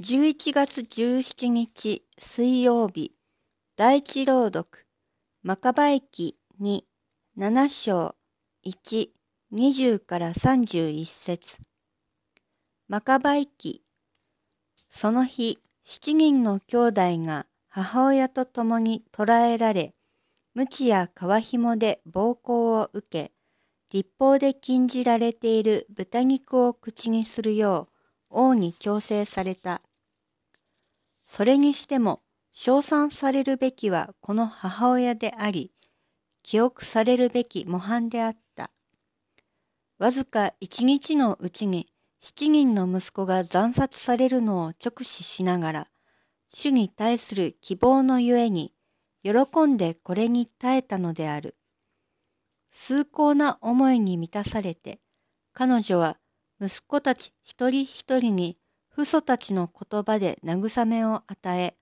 11月17日水曜日第一朗読マカバイ記2 7章1 20から31節。マカバイ記その日七人の兄弟が母親と共に捕らえられ鞭や皮紐で暴行を受け立法で禁じられている豚肉を口にするよう王に強制された。それにしても、称賛されるべきはこの母親であり、記憶されるべき模範であった。わずか一日のうちに七人の息子が惨殺されるのを直視しながら、主に対する希望のゆえに、喜んでこれに耐えたのである。崇高な思いに満たされて、彼女は息子たち一人一人に父祖たちの言葉で慰めを与え、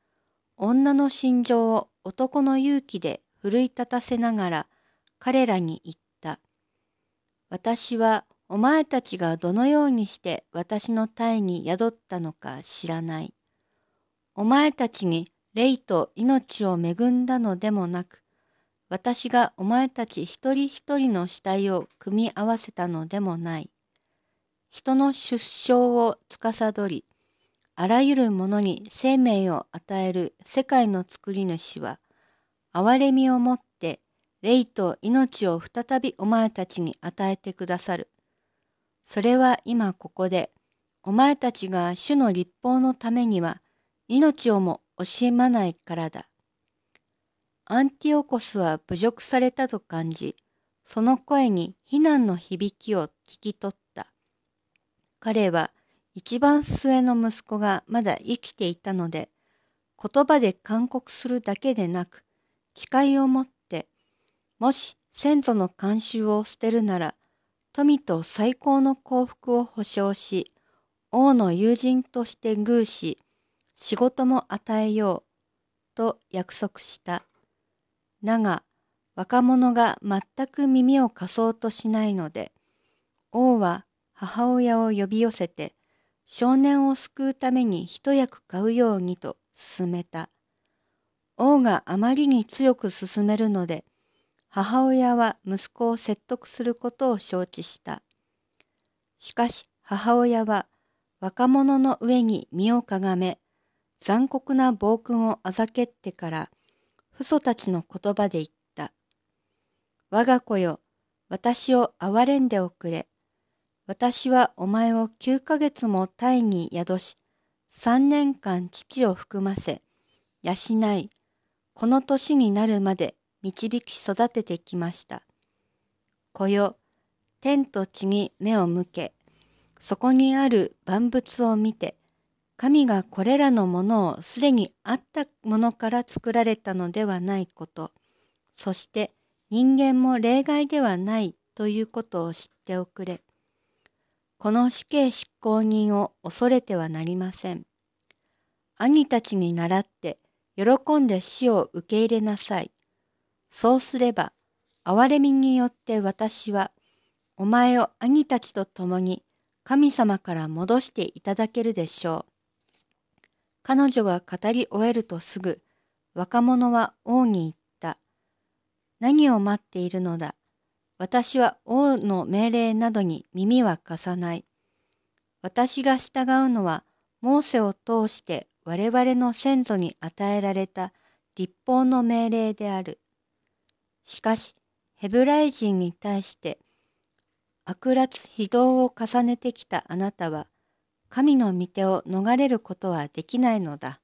女の心情を男の勇気で奮い立たせながら彼らに言った。私はお前たちがどのようにして私の体に宿ったのか知らない。お前たちに霊と命を恵んだのでもなく、私がお前たち一人一人の死体を組み合わせたのでもない。人の出生を司り、あらゆるものに生命を与える世界の作り主は、憐れみをもって霊と命を再びお前たちに与えてくださる。それは今ここで、お前たちが主の立法のためには命をも惜しまないからだ。アンティオコスは侮辱されたと感じ、その声に非難の響きを聞き取った。彼は一番末の息子がまだ生きていたので、言葉で勧告するだけでなく、誓いを持って、もし先祖の慣習を捨てるなら、富と最高の幸福を保証し、王の友人として偶し、仕事も与えよう、と約束した。だが、若者が全く耳を貸そうとしないので、王は母親を呼び寄せて少年を救うために一役買うようにと勧めた。王があまりに強く勧めるので母親は息子を説得することを承知した。しかし母親は若者の上に身をかがめ残酷な暴君をあざけってから父祖たちの言葉で言った。我が子よ、私を憐れんでおくれ。私はお前を9ヶ月も胎に宿し、三年間父を含ませ、養い、この年になるまで導き育ててきました。子よ、天と地に目を向け、そこにある万物を見て、神がこれらのものをすでにあったものから作られたのではないこと、そして人間も例外ではないということを知っておくれ。この死刑執行人を恐れてはなりません。兄たちに倣って喜んで死を受け入れなさい。そうすれば、憐れみによって私は、お前を兄たちと共に神様から戻していただけるでしょう。彼女が語り終えるとすぐ、若者は王に言った。何を待っているのだ。私は王の命令などに耳は貸さない。私が従うのは、モーセを通して我々の先祖に与えられた立法の命令である。しかし、ヘブライ人に対して悪辣非道を重ねてきたあなたは、神の御手を逃れることはできないのだ。